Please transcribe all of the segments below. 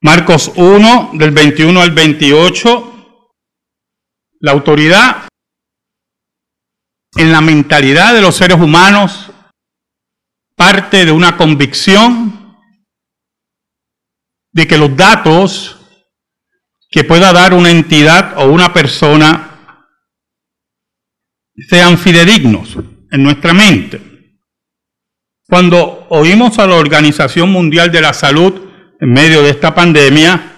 Marcos 1, del 21 al 28, la autoridad en la mentalidad de los seres humanos parte de una convicción de que los datos que pueda dar una entidad o una persona sean fidedignos en nuestra mente. Cuando oímos a la Organización Mundial de la Salud en medio de esta pandemia,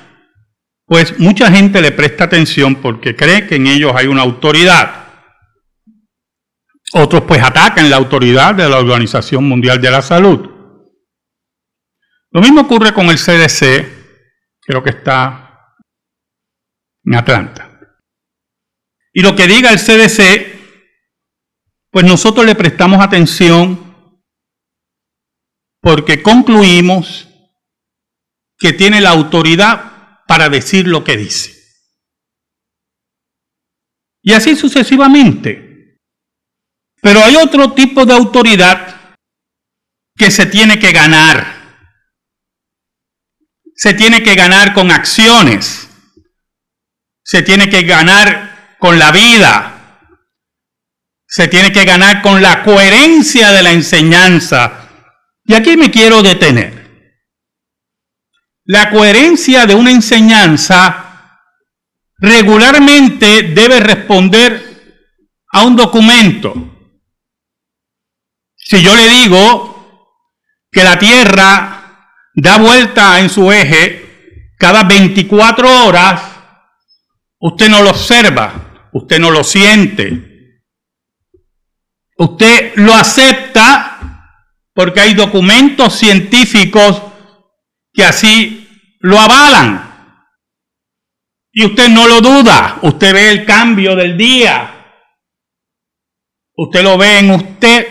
pues mucha gente le presta atención porque cree que en ellos hay una autoridad. Otros pues atacan la autoridad de la Organización Mundial de la Salud. Lo mismo ocurre con el CDC, creo que está en Atlanta. Y lo que diga el CDC, pues nosotros le prestamos atención porque concluimos que tiene la autoridad para decir lo que dice. Y así sucesivamente. Pero hay otro tipo de autoridad que se tiene que ganar. Se tiene que ganar con acciones. Se tiene que ganar con la vida. Se tiene que ganar con la coherencia de la enseñanza. Y aquí me quiero detener. La coherencia de una enseñanza regularmente debe responder a un documento. Si yo le digo que la Tierra da vuelta en su eje cada 24 horas, usted no lo observa, usted no lo siente. Usted lo acepta porque hay documentos científicos que así lo avalan. Y usted no lo duda, usted ve el cambio del día. Usted lo ve en usted,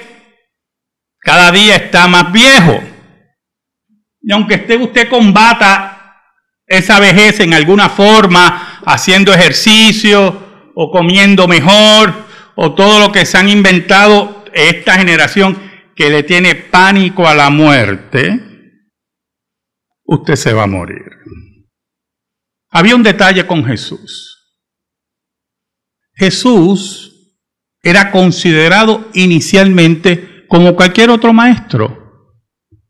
cada día está más viejo. Y aunque esté usted combata esa vejez en alguna forma, haciendo ejercicio o comiendo mejor, o todo lo que se han inventado esta generación que le tiene pánico a la muerte, usted se va a morir. Había un detalle con Jesús. Jesús era considerado inicialmente como cualquier otro maestro,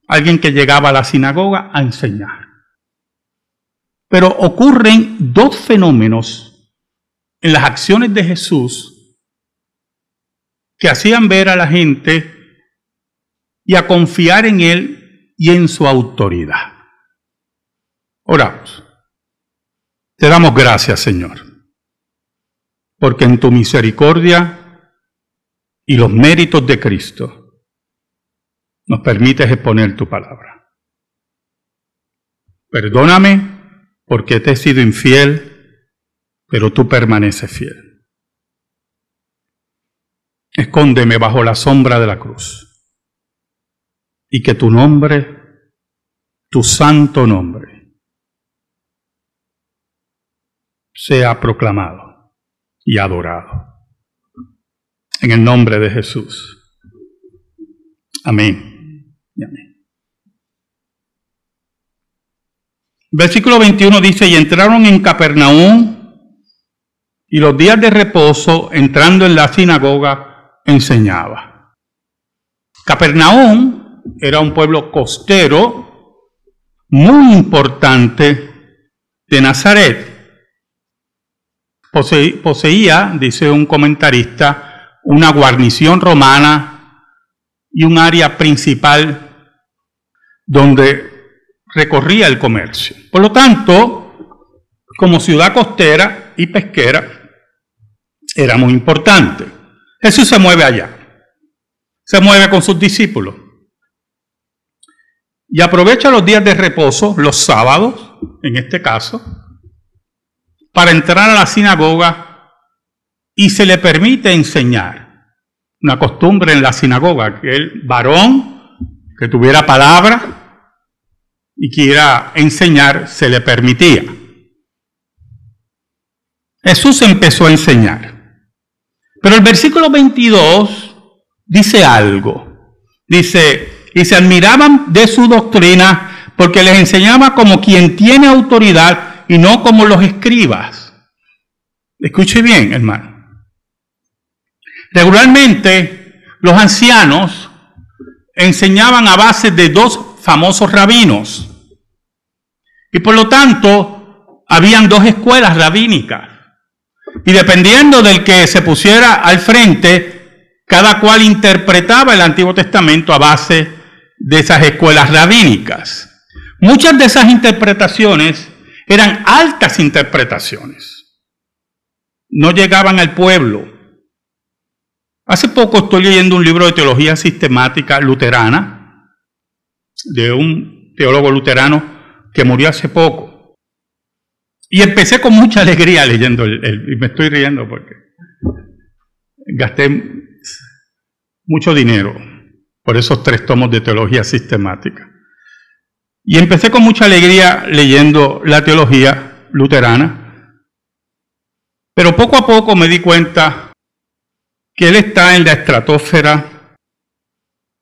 alguien que llegaba a la sinagoga a enseñar. Pero ocurren dos fenómenos en las acciones de Jesús que hacían ver a la gente y a confiar en Él y en su autoridad. Oramos. Te damos gracias, Señor, porque en tu misericordia y los méritos de Cristo nos permites exponer tu palabra. Perdóname porque te he sido infiel, pero tú permaneces fiel. Escóndeme bajo la sombra de la cruz y que tu nombre, tu santo nombre, sea proclamado y adorado. En el nombre de Jesús. Amén. amén. Versículo 21 dice, y entraron en Capernaum y los días de reposo, entrando en la sinagoga, enseñaba. Capernaum era un pueblo costero muy importante de Nazaret poseía, dice un comentarista, una guarnición romana y un área principal donde recorría el comercio. Por lo tanto, como ciudad costera y pesquera, era muy importante. Jesús se mueve allá, se mueve con sus discípulos y aprovecha los días de reposo, los sábados, en este caso, para entrar a la sinagoga y se le permite enseñar. Una costumbre en la sinagoga, que el varón que tuviera palabra y quiera enseñar, se le permitía. Jesús empezó a enseñar. Pero el versículo 22 dice algo. Dice, y se admiraban de su doctrina porque les enseñaba como quien tiene autoridad y no como los escribas. Escuche bien, hermano. Regularmente los ancianos enseñaban a base de dos famosos rabinos. Y por lo tanto, habían dos escuelas rabínicas. Y dependiendo del que se pusiera al frente, cada cual interpretaba el Antiguo Testamento a base de esas escuelas rabínicas. Muchas de esas interpretaciones eran altas interpretaciones. No llegaban al pueblo. Hace poco estoy leyendo un libro de teología sistemática luterana de un teólogo luterano que murió hace poco. Y empecé con mucha alegría leyendo el, y me estoy riendo porque gasté mucho dinero por esos tres tomos de teología sistemática. Y empecé con mucha alegría leyendo la teología luterana, pero poco a poco me di cuenta que él está en la estratosfera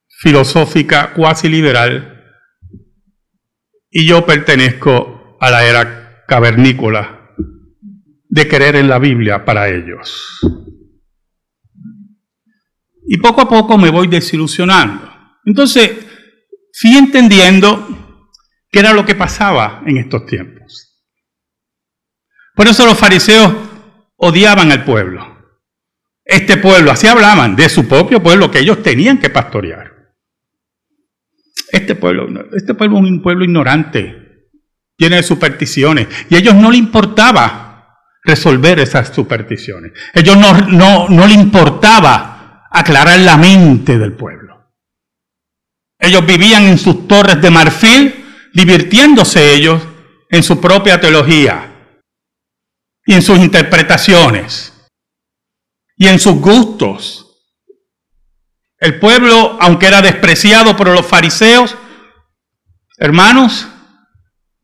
filosófica cuasi liberal y yo pertenezco a la era cavernícola de creer en la Biblia para ellos. Y poco a poco me voy desilusionando. Entonces, fui entendiendo era lo que pasaba en estos tiempos. Por eso los fariseos odiaban al pueblo. Este pueblo, así hablaban de su propio pueblo que ellos tenían que pastorear. Este pueblo, este pueblo es un pueblo ignorante, lleno de supersticiones, y a ellos no le importaba resolver esas supersticiones. A ellos no, no, no le importaba aclarar la mente del pueblo. Ellos vivían en sus torres de marfil, divirtiéndose ellos en su propia teología y en sus interpretaciones y en sus gustos el pueblo, aunque era despreciado por los fariseos, hermanos,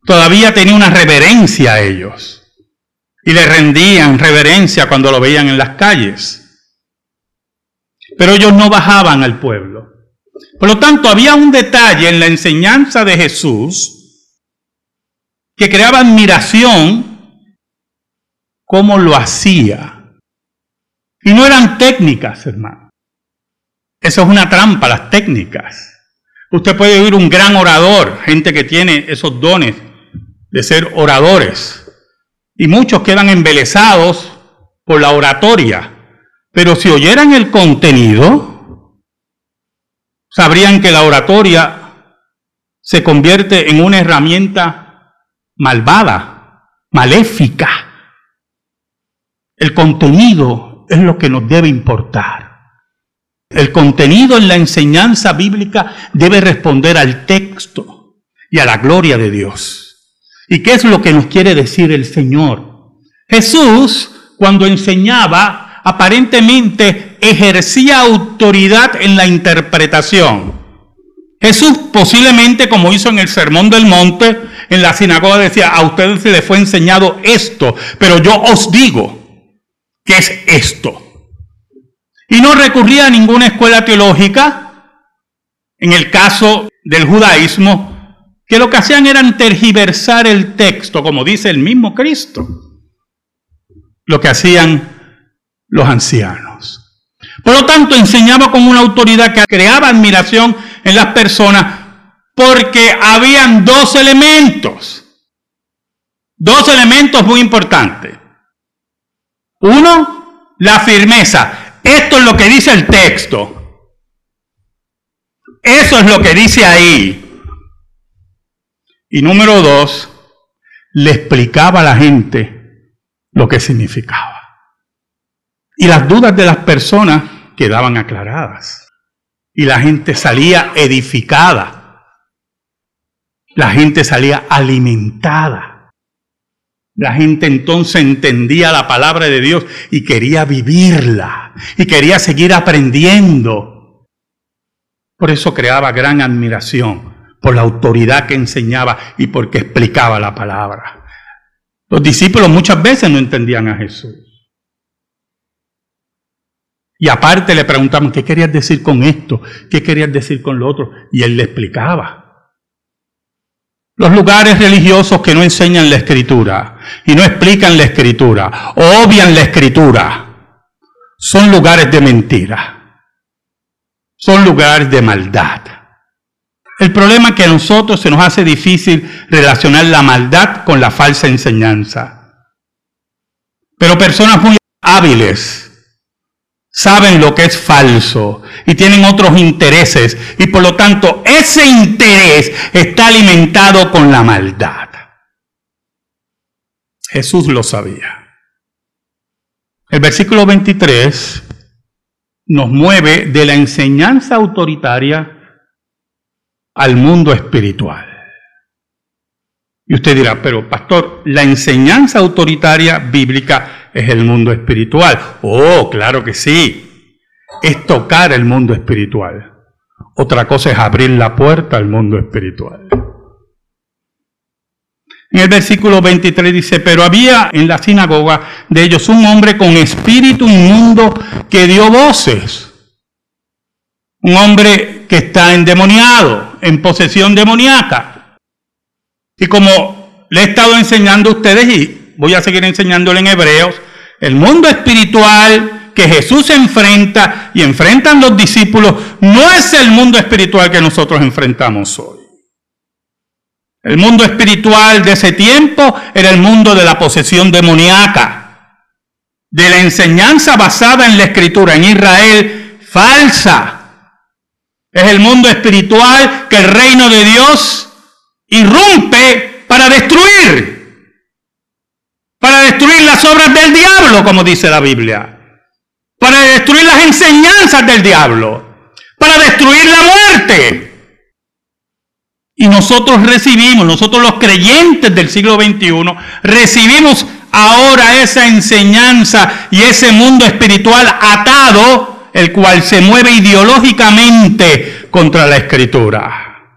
todavía tenía una reverencia a ellos. Y le rendían reverencia cuando lo veían en las calles. Pero ellos no bajaban al pueblo. Por lo tanto, había un detalle en la enseñanza de Jesús que creaba admiración cómo lo hacía. Y no eran técnicas, hermanos. Eso es una trampa, las técnicas. Usted puede oír un gran orador, gente que tiene esos dones de ser oradores. Y muchos quedan embelesados por la oratoria. Pero si oyeran el contenido, sabrían que la oratoria se convierte en una herramienta malvada, maléfica. El contenido es lo que nos debe importar. El contenido en la enseñanza bíblica debe responder al texto y a la gloria de Dios. ¿Y qué es lo que nos quiere decir el Señor? Jesús, cuando enseñaba, aparentemente ejercía autoridad en la interpretación. Jesús posiblemente, como hizo en el Sermón del Monte, en la sinagoga decía, a ustedes se les fue enseñado esto, pero yo os digo que es esto. Y no recurría a ninguna escuela teológica, en el caso del judaísmo, que lo que hacían era tergiversar el texto, como dice el mismo Cristo. Lo que hacían los ancianos. Por lo tanto, enseñaba con una autoridad que creaba admiración en las personas porque habían dos elementos. Dos elementos muy importantes. Uno, la firmeza. Esto es lo que dice el texto. Eso es lo que dice ahí. Y número dos, le explicaba a la gente lo que significaba. Y las dudas de las personas quedaban aclaradas. Y la gente salía edificada. La gente salía alimentada. La gente entonces entendía la palabra de Dios y quería vivirla y quería seguir aprendiendo. Por eso creaba gran admiración por la autoridad que enseñaba y porque explicaba la palabra. Los discípulos muchas veces no entendían a Jesús. Y aparte le preguntaban, ¿qué querías decir con esto? ¿Qué querías decir con lo otro? Y él le explicaba. Los lugares religiosos que no enseñan la escritura y no explican la escritura, o obvian la escritura, son lugares de mentira, son lugares de maldad. El problema es que a nosotros se nos hace difícil relacionar la maldad con la falsa enseñanza. Pero personas muy hábiles saben lo que es falso y tienen otros intereses y por lo tanto ese interés está alimentado con la maldad. Jesús lo sabía. El versículo 23 nos mueve de la enseñanza autoritaria al mundo espiritual. Y usted dirá, pero pastor, la enseñanza autoritaria bíblica es el mundo espiritual. Oh, claro que sí. Es tocar el mundo espiritual. Otra cosa es abrir la puerta al mundo espiritual. En el versículo 23 dice, pero había en la sinagoga de ellos un hombre con espíritu inmundo que dio voces. Un hombre que está endemoniado, en posesión demoníaca. Y como le he estado enseñando a ustedes y voy a seguir enseñándole en Hebreos, el mundo espiritual que Jesús enfrenta y enfrentan los discípulos no es el mundo espiritual que nosotros enfrentamos hoy. El mundo espiritual de ese tiempo era el mundo de la posesión demoníaca, de la enseñanza basada en la escritura en Israel falsa, es el mundo espiritual que el reino de Dios irrumpe para destruir. Para destruir las obras del diablo, como dice la Biblia. Para destruir las enseñanzas del diablo. Para destruir la muerte. Y nosotros recibimos, nosotros los creyentes del siglo XXI, recibimos ahora esa enseñanza y ese mundo espiritual atado el cual se mueve ideológicamente contra la escritura.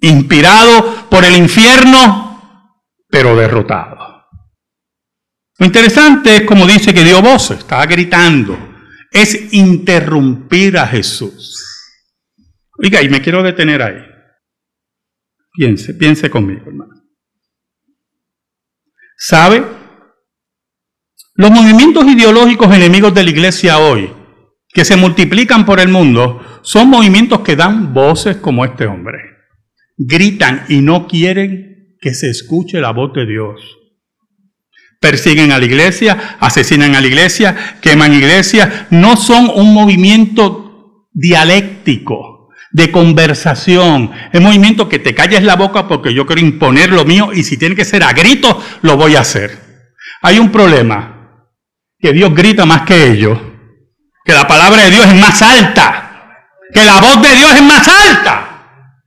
Inspirado por el infierno, pero derrotado. Lo interesante es como dice que dio voz, estaba gritando, es interrumpir a Jesús. Oiga, y me quiero detener ahí. Piense, piense conmigo, hermano. ¿Sabe? Los movimientos ideológicos enemigos de la iglesia hoy que se multiplican por el mundo son movimientos que dan voces como este hombre. Gritan y no quieren que se escuche la voz de Dios. Persiguen a la iglesia, asesinan a la iglesia, queman iglesia. No son un movimiento dialéctico, de conversación. Es un movimiento que te calles la boca porque yo quiero imponer lo mío y si tiene que ser a gritos, lo voy a hacer. Hay un problema, que Dios grita más que ellos que la palabra de Dios es más alta, que la voz de Dios es más alta,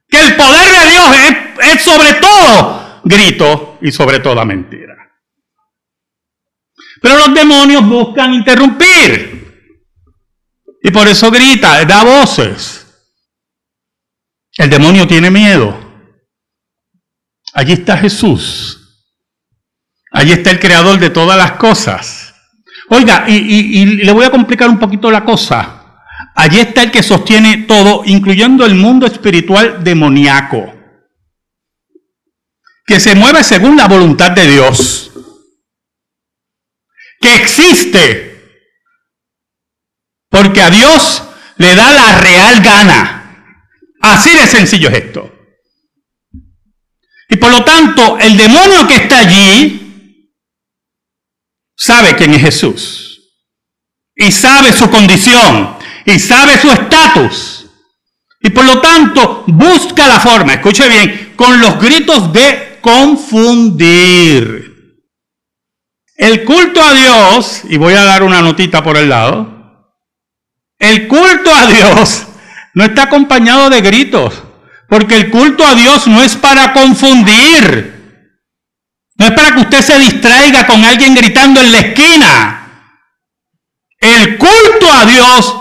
que el poder de Dios es, sobre todo grito y sobre toda mentira. Pero los demonios buscan interrumpir. Y por eso grita, da voces. El demonio tiene miedo. Allí está Jesús. Allí está el creador de todas las cosas. Oiga, y, le voy a complicar un poquito la cosa. Allí está el que sostiene todo, incluyendo el mundo espiritual demoníaco, que se mueve según la voluntad de Dios, que existe, porque a Dios le da la real gana. Así de sencillo es esto. Y por lo tanto, el demonio que está allí sabe quién es Jesús. Y sabe su condición. Y sabe su estatus. Y por lo tanto busca la forma, escuche bien, con los gritos de confundir. El culto a Dios, y voy a dar una notita por el lado, el culto a Dios no está acompañado de gritos, porque el culto a Dios no es para confundir. No es para que usted se distraiga con alguien gritando en la esquina. El culto a Dios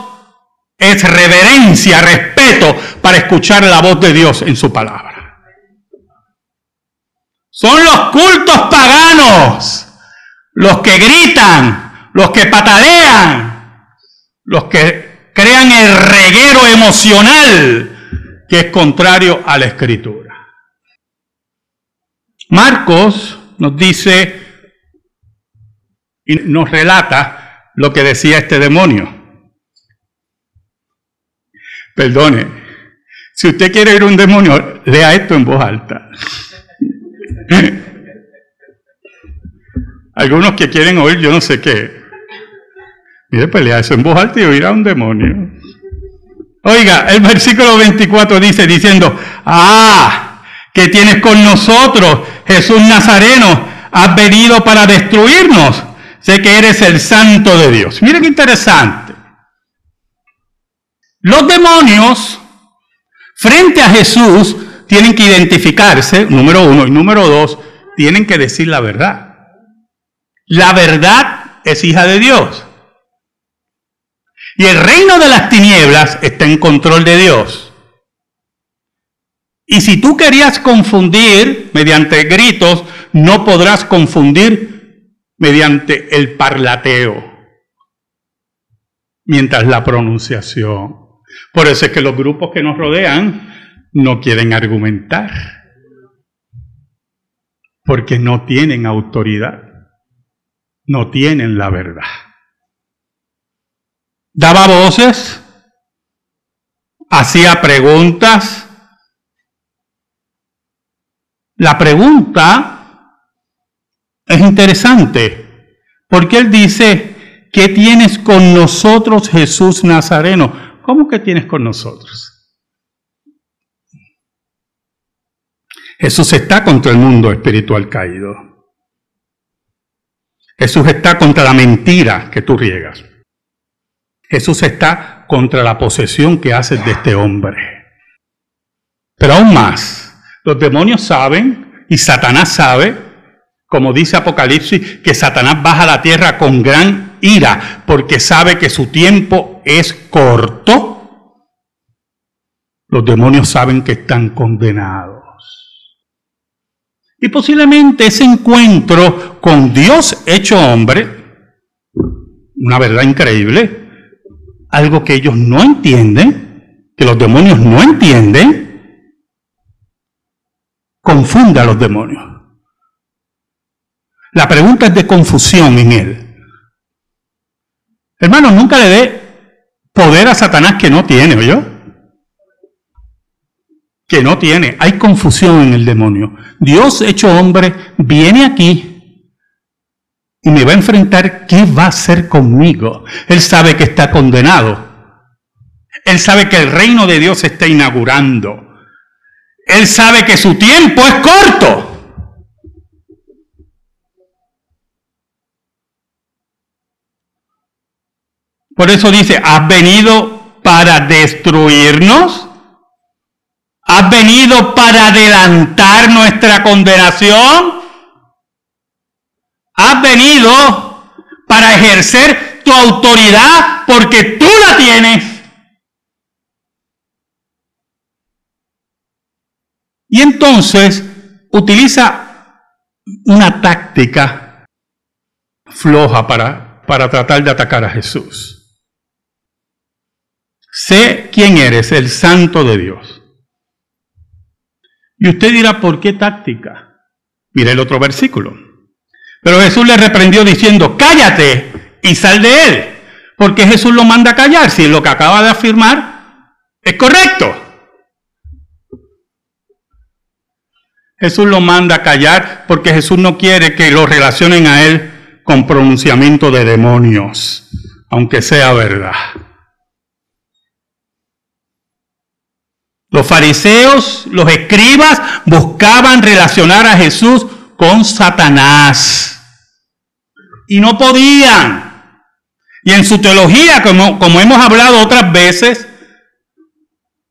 es reverencia, respeto para escuchar la voz de Dios en su palabra. Son los cultos paganos gritan, los que patalean, los que crean el reguero emocional que es contrario a la escritura. Marcos nos dice y nos relata lo que decía este demonio. Perdone, si usted quiere ir a un demonio, lea esto en voz alta. Algunos que quieren oír yo no sé qué. Mire, pues lea eso en voz alta y oirá un demonio. Oiga, el versículo 24 dice, diciendo, ah, que tienes con nosotros, Jesús Nazareno, has venido para destruirnos. Sé que eres el santo de Dios. Mire qué interesante. Los demonios, frente a Jesús, tienen que identificarse, número uno, y número dos, tienen que decir la verdad. La verdad es hija de Dios. Y el reino de las tinieblas está en control de Dios. Y si tú querías confundir mediante gritos, no podrás confundir mediante el parlateo, mientras la pronunciación. Por eso es que los grupos que nos rodean no quieren argumentar, porque no tienen autoridad, no tienen la verdad daba voces, hacía preguntas. La pregunta es interesante, porque él dice, ¿qué tienes con nosotros Jesús Nazareno? ¿Cómo que tienes con nosotros? Jesús está contra el mundo espiritual caído. Jesús está contra la mentira que tú riegas. Jesús está contra la posesión que haces de este hombre. Pero aún más, los demonios saben y Satanás sabe, como dice Apocalipsis, que Satanás baja a la tierra con gran ira porque sabe que su tiempo es corto. Los demonios saben que están condenados. Y posiblemente ese encuentro con Dios hecho hombre, una verdad increíble, algo que ellos no entienden, que los demonios no entienden, confunde a los demonios. La pregunta es de confusión en él. Hermano, nunca le dé poder a Satanás que no tiene, ¿oyó? Que no tiene. Hay confusión en el demonio. Dios hecho hombre viene aquí y me va a enfrentar, ¿qué va a hacer conmigo? Él sabe que está condenado. Él sabe que el reino de Dios se está inaugurando. Él sabe que su tiempo es corto. Por eso dice, ¿has venido para destruirnos? ¿Has venido para adelantar nuestra condenación? has venido para ejercer tu autoridad porque tú la tienes. Y entonces utiliza una táctica floja para, para tratar de atacar a Jesús. Sé quién eres, el santo de Dios. Y usted dirá, ¿por qué táctica? Mire el otro versículo. Pero Jesús le reprendió diciendo, cállate y sal de él. Porque Jesús lo manda a callar si lo que acaba de afirmar es correcto. Jesús lo manda a callar porque Jesús no quiere que lo relacionen a él con pronunciamiento de demonios, aunque sea verdad. Los fariseos, los escribas buscaban relacionar a Jesús con Satanás y no podían. Y en su teología, como, hemos hablado otras veces,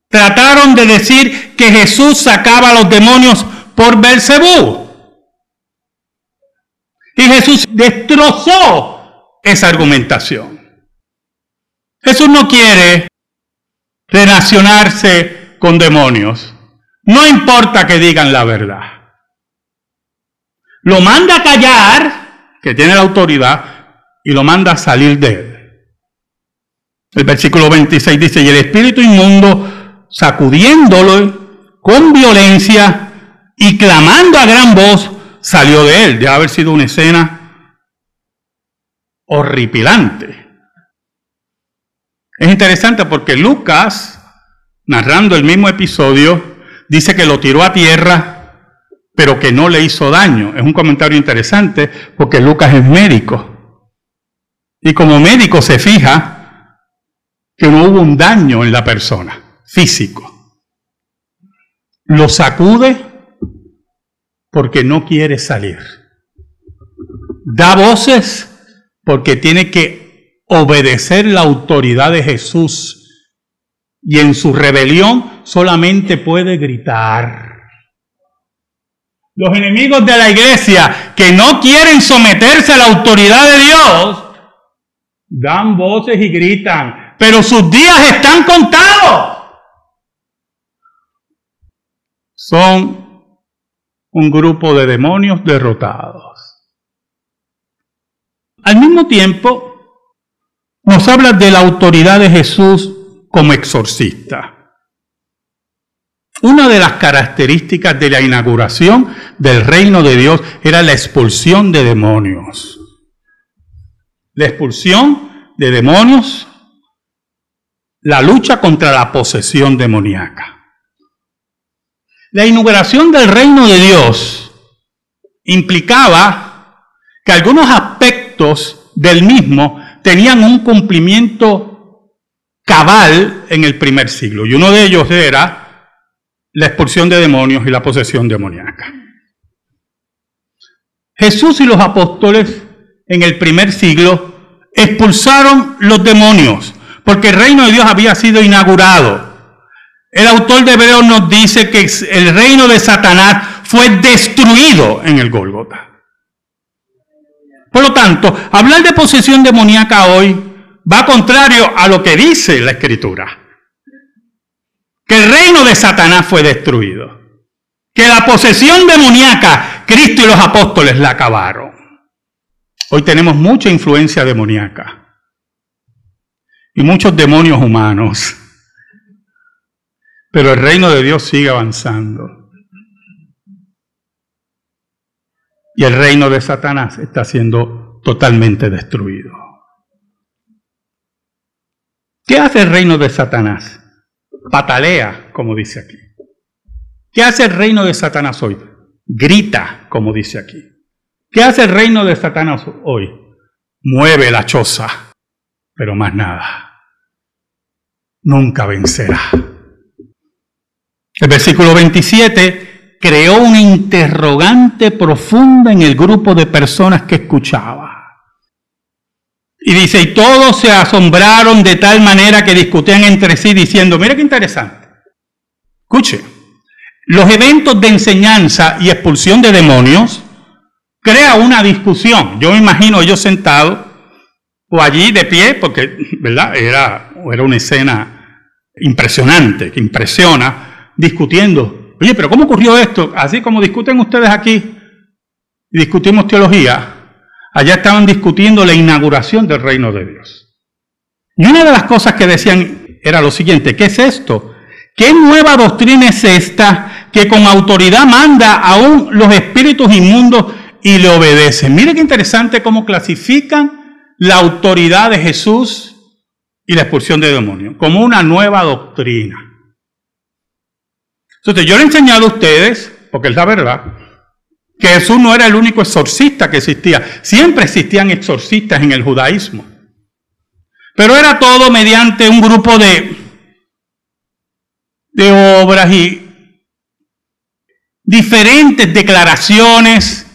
trataron de decir que Jesús sacaba a los demonios por Belcebú. Y Jesús destrozó esa argumentación. Jesús no quiere relacionarse con demonios. No importa que digan la verdad. Lo manda a callar que tiene la autoridad y lo manda a salir de él. El versículo 26 dice, y el espíritu inmundo, sacudiéndolo con violencia, y clamando a gran voz salió de él. Debe haber sido una escena horripilante. Es interesante porque Lucas, narrando el mismo episodio, dice que lo tiró a tierra, pero que no le hizo daño. Es un comentario interesante porque Lucas es médico. Y como médico se fija que no hubo un daño en la persona, físico. Lo sacude porque no quiere salir. Da voces porque tiene que obedecer la autoridad de Jesús y en su rebelión solamente puede gritar. Los enemigos de la iglesia que no quieren someterse a la autoridad de Dios, dan voces y gritan, pero sus días están contados. Son un grupo de demonios derrotados. Al mismo tiempo, nos habla de la autoridad de Jesús como exorcista. Una de las características de la inauguración del reino de Dios era la expulsión de demonios. La expulsión de demonios, la lucha contra la posesión demoníaca. La inauguración del reino de Dios implicaba que algunos aspectos del mismo tenían un cumplimiento cabal en el primer siglo. Y uno de ellos era la expulsión de demonios y la posesión demoníaca. Jesús y los apóstoles en el primer siglo expulsaron los demonios, porque el reino de Dios había sido inaugurado. El autor de Hebreos nos dice que el reino de Satanás fue destruido en el Gólgota. Por lo tanto, hablar de posesión demoníaca hoy va contrario a lo que dice la escritura. Que el reino de Satanás fue destruido. Que la posesión demoníaca, Cristo y los apóstoles la acabaron. Hoy tenemos mucha influencia demoníaca. Y muchos demonios humanos. Pero el reino de Dios sigue avanzando. Y el reino de Satanás está siendo totalmente destruido. ¿Qué hace el reino de Satanás? Patalea, como dice aquí. ¿Qué hace el reino de Satanás hoy? Grita, como dice aquí. ¿Qué hace el reino de Satanás hoy? Mueve la choza, pero más nada. Nunca vencerá. El versículo 27 creó una interrogante profunda en el grupo de personas que escuchaba. Y dice, y todos se asombraron de tal manera que discutían entre sí diciendo, mira qué interesante. Escuche, los eventos de enseñanza y expulsión de demonios crea una discusión. Yo me imagino ellos sentados o allí de pie, porque, ¿verdad? Era, era una escena impresionante, que impresiona, discutiendo. Oye, pero ¿cómo ocurrió esto? Así como discuten ustedes aquí, discutimos teología, Allá estaban discutiendo la inauguración del reino de Dios. Y una de las cosas que decían era lo siguiente, ¿qué es esto? ¿Qué nueva doctrina es esta que con autoridad manda aún los espíritus inmundos y le obedecen? Mire qué interesante cómo clasifican la autoridad de Jesús y la expulsión de demonios como una nueva doctrina. Entonces yo le he enseñado a ustedes, porque es la verdad, que Jesús no era el único exorcista que existía. Siempre existían exorcistas en el judaísmo. Pero era todo mediante un grupo de, de obras y diferentes declaraciones,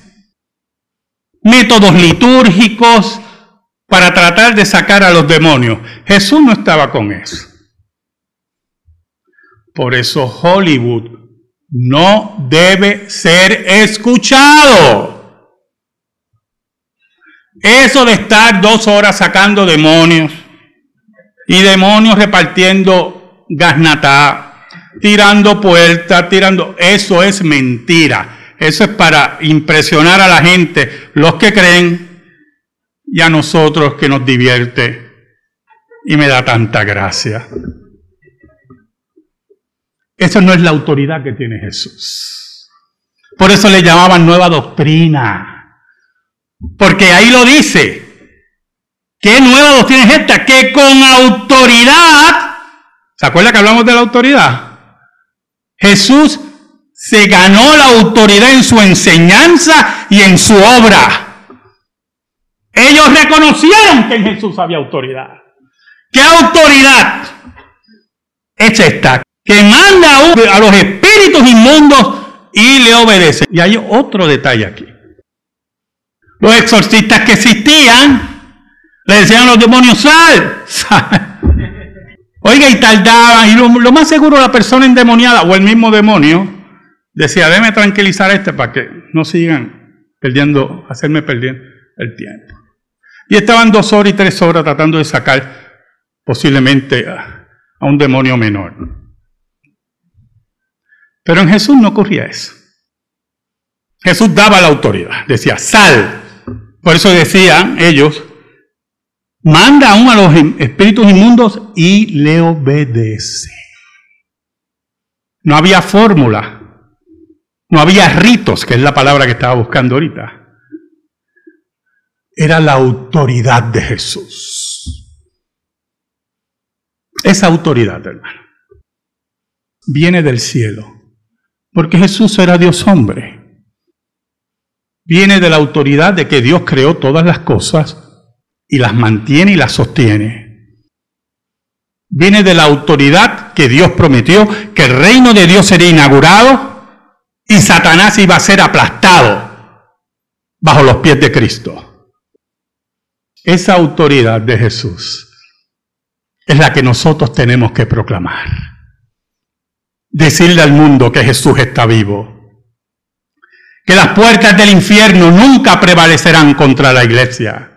métodos litúrgicos para tratar de sacar a los demonios. Jesús no estaba con eso. Por eso Hollywood no debe ser escuchado. Eso de estar dos horas sacando demonios y demonios repartiendo gasnatá, tirando puertas, tirando, eso es mentira. Eso es para impresionar a la gente, los que creen y a nosotros que nos divierte y me da tanta gracia. Esa no es la autoridad que tiene Jesús. Por eso le llamaban nueva doctrina. Porque ahí lo dice. ¿Qué nueva doctrina es esta? Que con autoridad, ¿se acuerda que hablamos de la autoridad? Jesús se ganó la autoridad en su enseñanza y en su obra. Ellos reconocieron que en Jesús había autoridad. ¿Qué autoridad es esta? Que manda a los espíritus inmundos y le obedece. Y hay otro detalle aquí. Los exorcistas que existían le decían a los demonios, sal, sal. Oiga, y tardaban, y lo, más seguro la persona endemoniada o el mismo demonio decía, déme tranquilizar a este para que no sigan perdiendo, hacerme perder el tiempo. Y estaban dos horas y tres horas tratando de sacar posiblemente a, a un demonio menor. Pero en Jesús no ocurría eso. Jesús daba la autoridad, decía, sal. Por eso decían ellos, manda aún a los espíritus inmundos y le obedece. No había fórmula, no había ritos, que es la palabra que estaba buscando ahorita. Era la autoridad de Jesús. Esa autoridad, hermano, viene del cielo, porque Jesús era Dios hombre. Viene de la autoridad de que Dios creó todas las cosas y las mantiene y las sostiene. Viene de la autoridad que Dios prometió, que el reino de Dios sería inaugurado y Satanás iba a ser aplastado bajo los pies de Cristo. Esa autoridad de Jesús es la que nosotros tenemos que proclamar. Decirle al mundo que Jesús está vivo. Que las puertas del infierno nunca prevalecerán contra la iglesia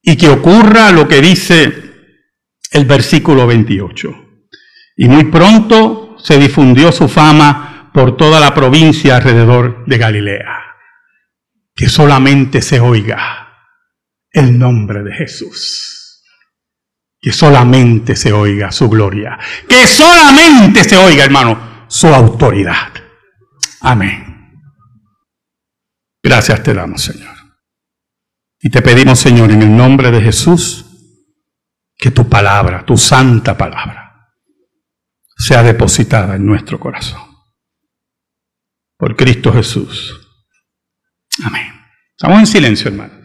y que ocurra lo que dice el versículo 28. Y muy pronto se difundió su fama por toda la provincia alrededor de Galilea. Que solamente se oiga el nombre de Jesús. Que solamente se oiga su gloria. Que solamente se oiga, hermano, su autoridad. Amén. Gracias te damos, Señor. Y te pedimos, Señor, en el nombre de Jesús, que tu palabra, tu santa palabra, sea depositada en nuestro corazón. Por Cristo Jesús. Amén. Estamos en silencio, hermano.